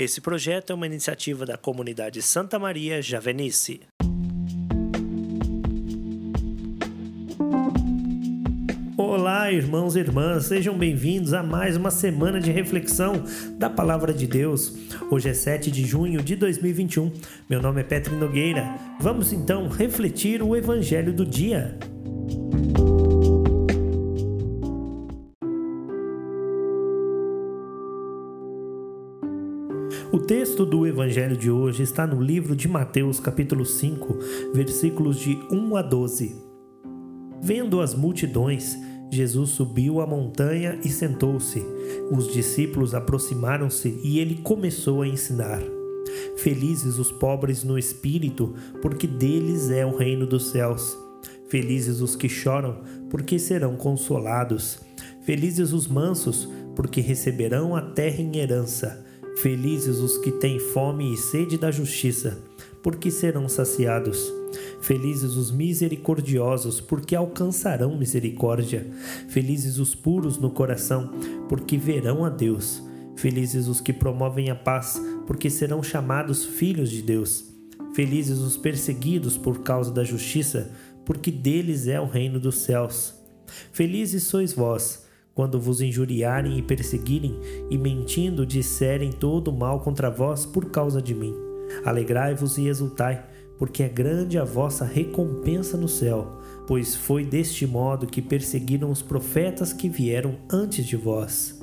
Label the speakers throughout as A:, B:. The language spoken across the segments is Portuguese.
A: Esse projeto é uma iniciativa da comunidade Santa Maria Javenice. Olá, irmãos e irmãs, sejam bem-vindos a mais uma semana de reflexão da Palavra de Deus. Hoje é 7 de junho de 2021. Meu nome é Petri Nogueira. Vamos então refletir o Evangelho do dia. O texto do evangelho de hoje está no livro de Mateus, capítulo 5, versículos de 1 a 12. Vendo as multidões, Jesus subiu a montanha e sentou-se. Os discípulos aproximaram-se e ele começou a ensinar. Felizes os pobres no espírito, porque deles é o reino dos céus. Felizes os que choram, porque serão consolados. Felizes os mansos, porque receberão a terra em herança. Felizes os que têm fome e sede da justiça, porque serão saciados. Felizes os misericordiosos, porque alcançarão misericórdia. Felizes os puros no coração, porque verão a Deus. Felizes os que promovem a paz, porque serão chamados filhos de Deus. Felizes os perseguidos por causa da justiça, porque deles é o reino dos céus. Felizes sois vós quando vos injuriarem e perseguirem, e mentindo disserem todo mal contra vós por causa de mim. Alegrai-vos e exultai, porque é grande a vossa recompensa no céu, pois foi deste modo que perseguiram os profetas que vieram antes de vós.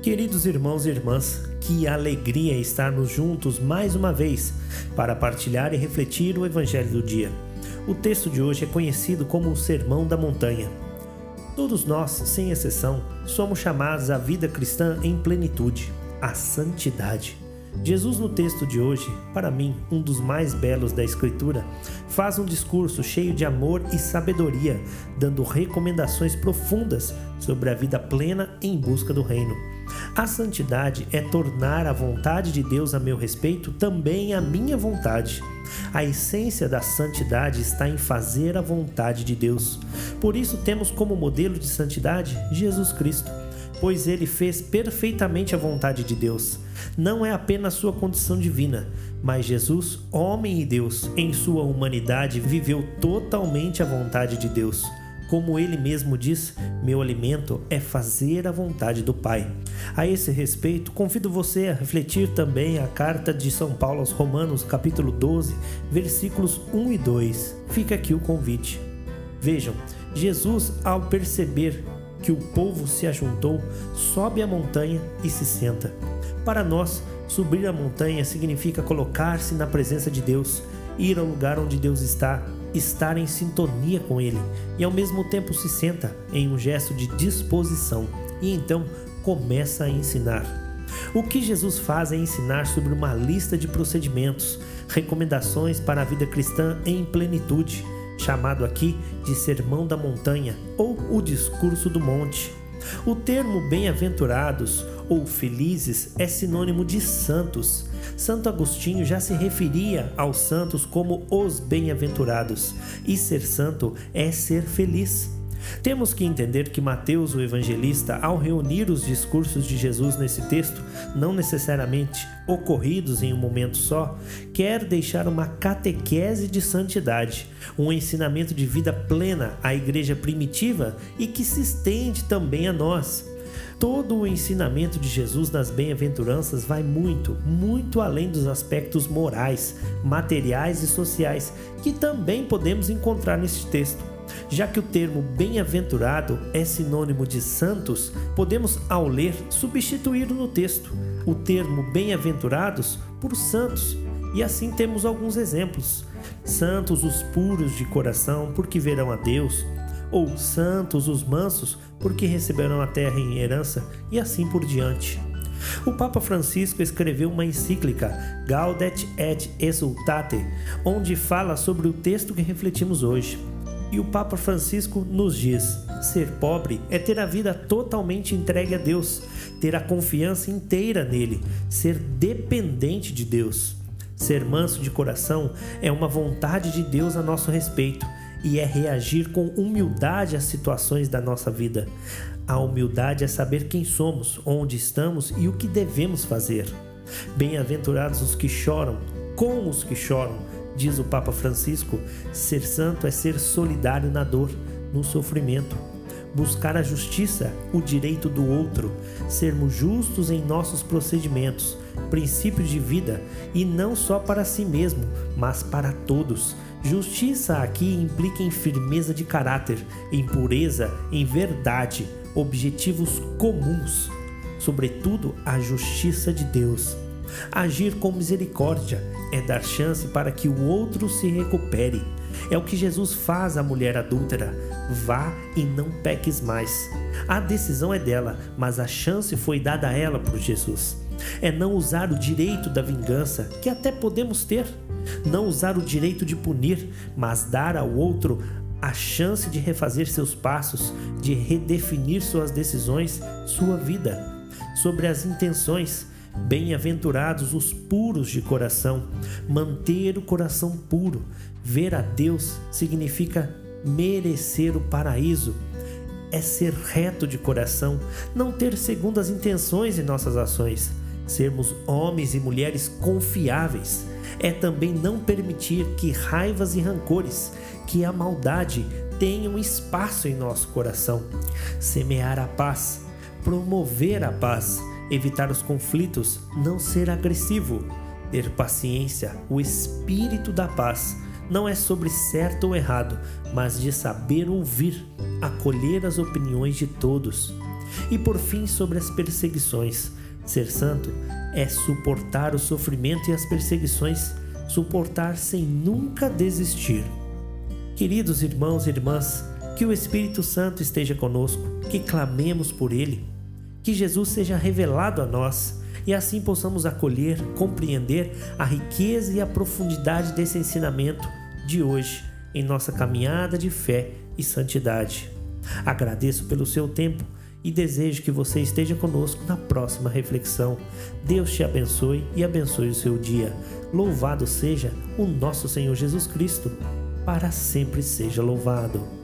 A: Queridos irmãos e irmãs, que alegria estarmos juntos mais uma vez para partilhar e refletir o Evangelho do dia. O texto de hoje é conhecido como o Sermão da Montanha. Todos nós, sem exceção, somos chamados à vida cristã em plenitude, à santidade. Jesus, no texto de hoje, para mim, um dos mais belos da Escritura, faz um discurso cheio de amor e sabedoria, dando recomendações profundas sobre a vida plena em busca do Reino. A santidade é tornar a vontade de Deus a meu respeito também a minha vontade. A essência da santidade está em fazer a vontade de Deus. Por isso temos como modelo de santidade Jesus Cristo, pois ele fez perfeitamente a vontade de Deus. Não é apenas sua condição divina, mas Jesus, homem e Deus, em sua humanidade, viveu totalmente a vontade de Deus. Como ele mesmo diz, meu alimento é fazer a vontade do Pai. A esse respeito, convido você a refletir também a carta de São Paulo aos Romanos, capítulo 12, versículos 1 e 2. Fica aqui o convite. Vejam, Jesus, ao perceber que o povo se ajuntou, sobe a montanha e se senta. Para nós, subir a montanha significa colocar-se na presença de Deus, ir ao lugar onde Deus está, estar em sintonia com Ele e ao mesmo tempo se senta em um gesto de disposição e então começa a ensinar. O que Jesus faz é ensinar sobre uma lista de procedimentos, recomendações para a vida cristã em plenitude, chamado aqui de Sermão da Montanha ou o Discurso do Monte. O termo bem-aventurados ou felizes é sinônimo de santos. Santo Agostinho já se referia aos santos como os bem-aventurados, e ser santo é ser feliz. Temos que entender que Mateus, o evangelista, ao reunir os discursos de Jesus nesse texto, não necessariamente ocorridos em um momento só, quer deixar uma catequese de santidade, um ensinamento de vida plena à igreja primitiva e que se estende também a nós. Todo o ensinamento de Jesus nas bem-aventuranças vai muito, muito além dos aspectos morais, materiais e sociais que também podemos encontrar neste texto. Já que o termo bem-aventurado é sinônimo de santos, podemos, ao ler, substituir no texto o termo bem-aventurados por santos. E assim temos alguns exemplos. Santos os puros de coração, porque verão a Deus, ou santos os mansos, porque receberão a terra em herança, e assim por diante. O Papa Francisco escreveu uma encíclica, Gaudet et Exultate, onde fala sobre o texto que refletimos hoje. E o Papa Francisco nos diz: ser pobre é ter a vida totalmente entregue a Deus, ter a confiança inteira nele, ser dependente de Deus. Ser manso de coração é uma vontade de Deus a nosso respeito e é reagir com humildade às situações da nossa vida. A humildade é saber quem somos, onde estamos e o que devemos fazer. Bem-aventurados os que choram, com os que choram, diz o Papa Francisco. Ser santo é ser solidário na dor, no sofrimento buscar a justiça, o direito do outro, sermos justos em nossos procedimentos, princípios de vida e não só para si mesmo, mas para todos. Justiça aqui implica em firmeza de caráter, em pureza, em verdade, objetivos comuns, sobretudo a justiça de Deus. Agir com misericórdia é dar chance para que o outro se recupere. É o que Jesus faz à mulher adúltera. Vá e não peques mais. A decisão é dela, mas a chance foi dada a ela por Jesus. É não usar o direito da vingança, que até podemos ter. Não usar o direito de punir, mas dar ao outro a chance de refazer seus passos, de redefinir suas decisões, sua vida. Sobre as intenções, Bem-aventurados os puros de coração. Manter o coração puro, ver a Deus significa merecer o paraíso. É ser reto de coração, não ter segundas intenções em nossas ações. Sermos homens e mulheres confiáveis. É também não permitir que raivas e rancores, que a maldade tenham espaço em nosso coração. Semear a paz, promover a paz evitar os conflitos, não ser agressivo, ter paciência, o espírito da paz. Não é sobre certo ou errado, mas de saber ouvir, acolher as opiniões de todos. E por fim, sobre as perseguições. Ser santo é suportar o sofrimento e as perseguições, suportar sem nunca desistir. Queridos irmãos e irmãs, que o Espírito Santo esteja conosco, que clamemos por Ele que Jesus seja revelado a nós e assim possamos acolher, compreender a riqueza e a profundidade desse ensinamento de hoje em nossa caminhada de fé e santidade. Agradeço pelo seu tempo e desejo que você esteja conosco na próxima reflexão. Deus te abençoe e abençoe o seu dia. Louvado seja o nosso Senhor Jesus Cristo, para sempre seja louvado.